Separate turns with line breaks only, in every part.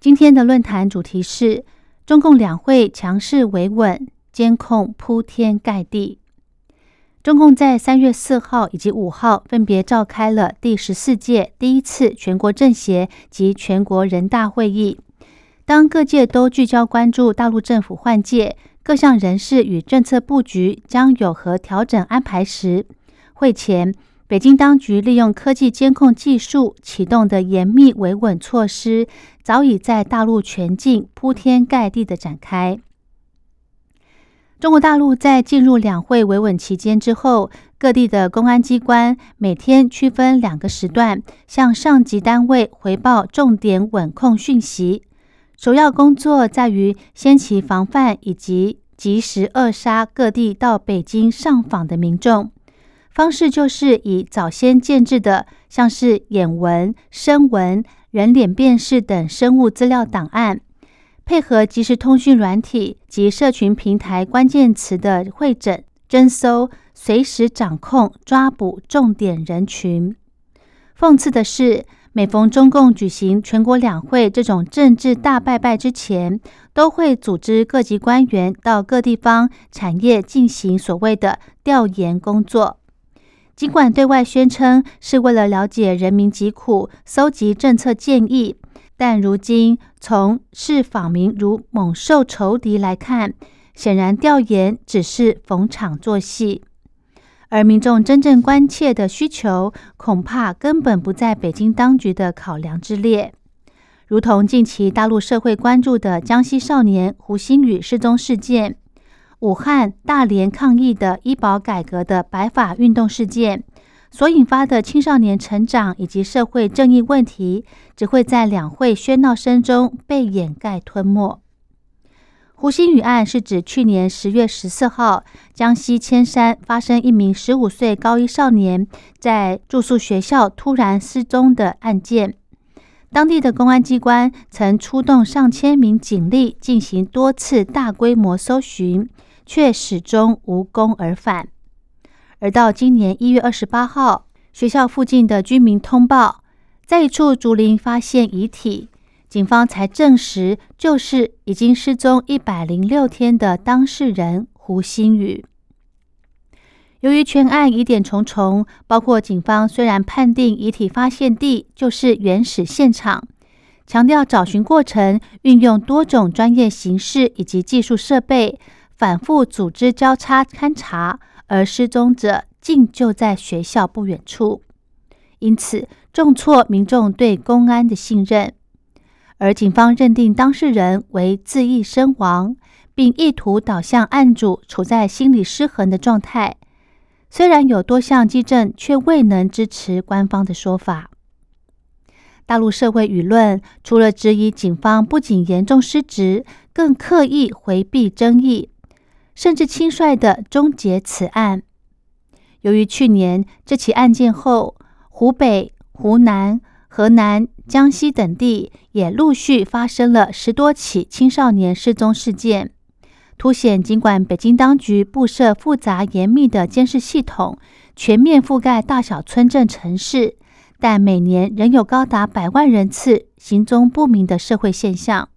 今天的论坛主题是中共两会强势维稳，监控铺天盖地。中共在三月四号以及五号分别召开了第十四届第一次全国政协及全国人大会议。当各界都聚焦关注大陆政府换届，各项人事与政策布局将有何调整安排时，会前。北京当局利用科技监控技术启动的严密维稳措施，早已在大陆全境铺天盖地的展开。中国大陆在进入两会维稳期间之后，各地的公安机关每天区分两个时段，向上级单位回报重点稳控讯息。首要工作在于先期防范以及及时扼杀各地到北京上访的民众。方式就是以早先建制的，像是眼纹、声纹、人脸辨识等生物资料档案，配合即时通讯软体及社群平台关键词的会诊、侦搜，随时掌控抓捕重点人群。讽刺的是，每逢中共举行全国两会这种政治大拜拜之前，都会组织各级官员到各地方产业进行所谓的调研工作。尽管对外宣称是为了了解人民疾苦、搜集政策建议，但如今从视访民如猛兽仇敌来看，显然调研只是逢场作戏，而民众真正关切的需求，恐怕根本不在北京当局的考量之列。如同近期大陆社会关注的江西少年胡鑫宇失踪事件。武汉、大连抗议的医保改革的白发运动事件所引发的青少年成长以及社会正义问题，只会在两会喧闹声中被掩盖吞没。胡鑫宇案是指去年十月十四号，江西铅山发生一名十五岁高一少年在住宿学校突然失踪的案件。当地的公安机关曾出动上千名警力进行多次大规模搜寻。却始终无功而返。而到今年一月二十八号，学校附近的居民通报，在一处竹林发现遗体，警方才证实就是已经失踪一百零六天的当事人胡鑫宇。由于全案疑点重重，包括警方虽然判定遗体发现地就是原始现场，强调找寻过程运用多种专业形式以及技术设备。反复组织交叉勘查，而失踪者竟就在学校不远处，因此重挫民众对公安的信任。而警方认定当事人为自缢身亡，并意图导向案主处在心理失衡的状态。虽然有多项基证，却未能支持官方的说法。大陆社会舆论除了质疑警方不仅严重失职，更刻意回避争议。甚至轻率的终结此案。由于去年这起案件后，湖北、湖南、河南、江西等地也陆续发生了十多起青少年失踪事件，凸显尽管北京当局布设复杂严密的监视系统，全面覆盖大小村镇城市，但每年仍有高达百万人次行踪不明的社会现象。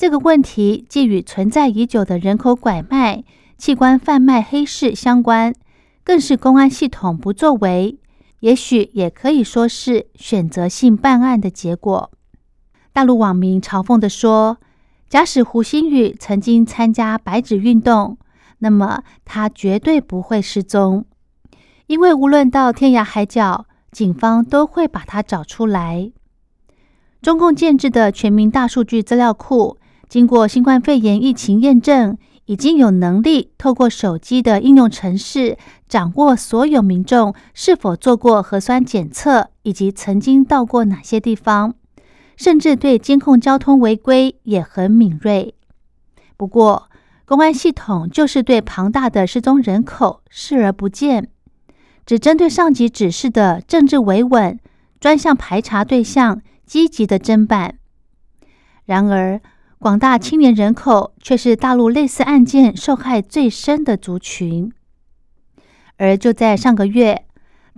这个问题既与存在已久的人口拐卖、器官贩卖黑市相关，更是公安系统不作为，也许也可以说是选择性办案的结果。大陆网民嘲讽地说：“假使胡鑫宇曾经参加白纸运动，那么他绝对不会失踪，因为无论到天涯海角，警方都会把他找出来。”中共建制的全民大数据资料库。经过新冠肺炎疫情验证，已经有能力透过手机的应用程式，掌握所有民众是否做过核酸检测，以及曾经到过哪些地方，甚至对监控交通违规也很敏锐。不过，公安系统就是对庞大的失踪人口视而不见，只针对上级指示的政治维稳专项排查对象积极的侦办。然而，广大青年人口却是大陆类似案件受害最深的族群。而就在上个月，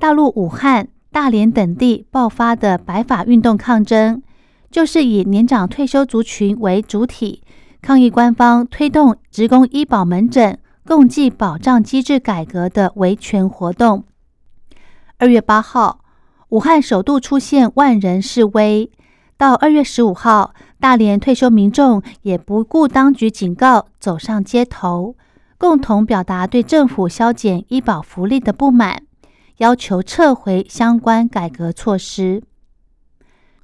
大陆武汉、大连等地爆发的白发运动抗争，就是以年长退休族群为主体，抗议官方推动职工医保门诊共计保障机制改革的维权活动。二月八号，武汉首度出现万人示威，到二月十五号，大连退休民众也不顾当局警告，走上街头。共同表达对政府削减医保福利的不满，要求撤回相关改革措施。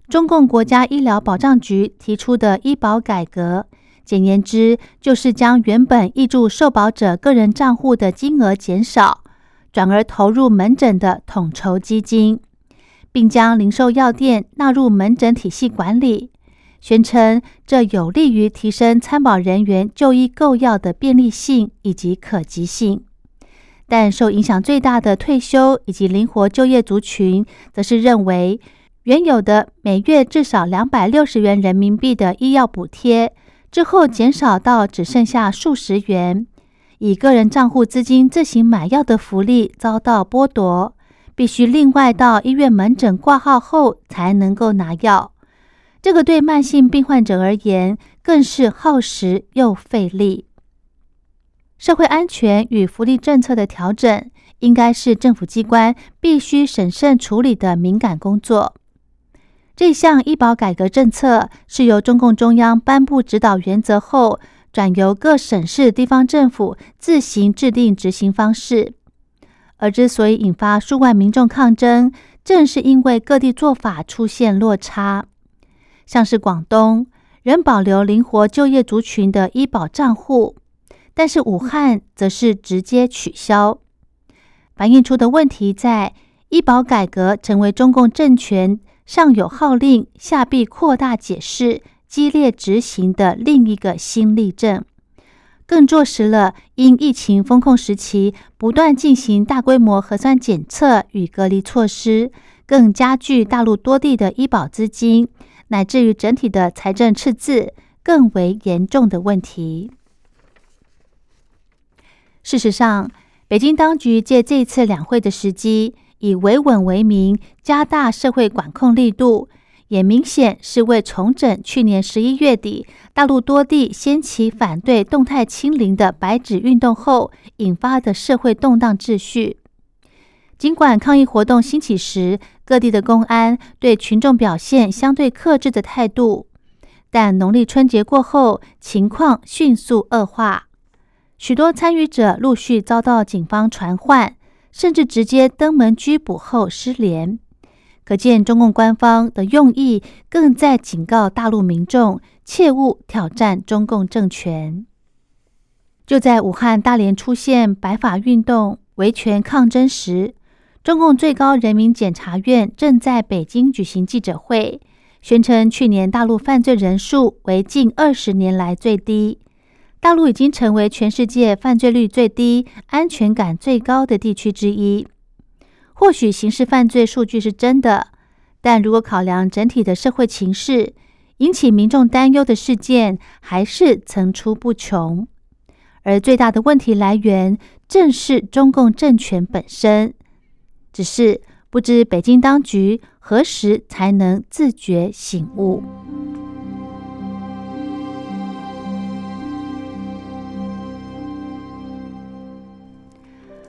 中共国家医疗保障局提出的医保改革，简言之，就是将原本挹注受保者个人账户的金额减少，转而投入门诊的统筹基金，并将零售药店纳入门诊体系管理。宣称这有利于提升参保人员就医购药的便利性以及可及性，但受影响最大的退休以及灵活就业族群，则是认为原有的每月至少两百六十元人民币的医药补贴之后减少到只剩下数十元，以个人账户资金自行买药的福利遭到剥夺，必须另外到医院门诊挂号后才能够拿药。这个对慢性病患者而言，更是耗时又费力。社会安全与福利政策的调整，应该是政府机关必须审慎处理的敏感工作。这项医保改革政策是由中共中央颁布指导原则后，转由各省市地方政府自行制定执行方式。而之所以引发数万民众抗争，正是因为各地做法出现落差。像是广东仍保留灵活就业族群的医保账户，但是武汉则是直接取消，反映出的问题在医保改革成为中共政权上有号令，下必扩大解释、激烈执行的另一个新例证，更坐实了因疫情封控时期不断进行大规模核酸检测与隔离措施，更加剧大陆多地的医保资金。乃至于整体的财政赤字更为严重的问题。事实上，北京当局借这次两会的时机，以维稳为名，加大社会管控力度，也明显是为重整去年十一月底大陆多地掀起反对动态清零的白纸运动后引发的社会动荡秩序。尽管抗议活动兴起时，各地的公安对群众表现相对克制的态度，但农历春节过后，情况迅速恶化，许多参与者陆续遭到警方传唤，甚至直接登门拘捕后失联。可见中共官方的用意，更在警告大陆民众切勿挑战中共政权。就在武汉、大连出现白发运动、维权抗争时，中共最高人民检察院正在北京举行记者会，宣称去年大陆犯罪人数为近二十年来最低，大陆已经成为全世界犯罪率最低、安全感最高的地区之一。或许刑事犯罪数据是真的，但如果考量整体的社会情势，引起民众担忧的事件还是层出不穷。而最大的问题来源，正是中共政权本身。只是不知北京当局何时才能自觉醒悟。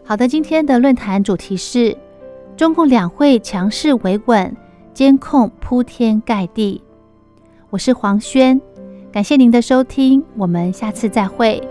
好的，今天的论坛主题是中共两会强势维稳，监控铺天盖地。我是黄轩，感谢您的收听，我们下次再会。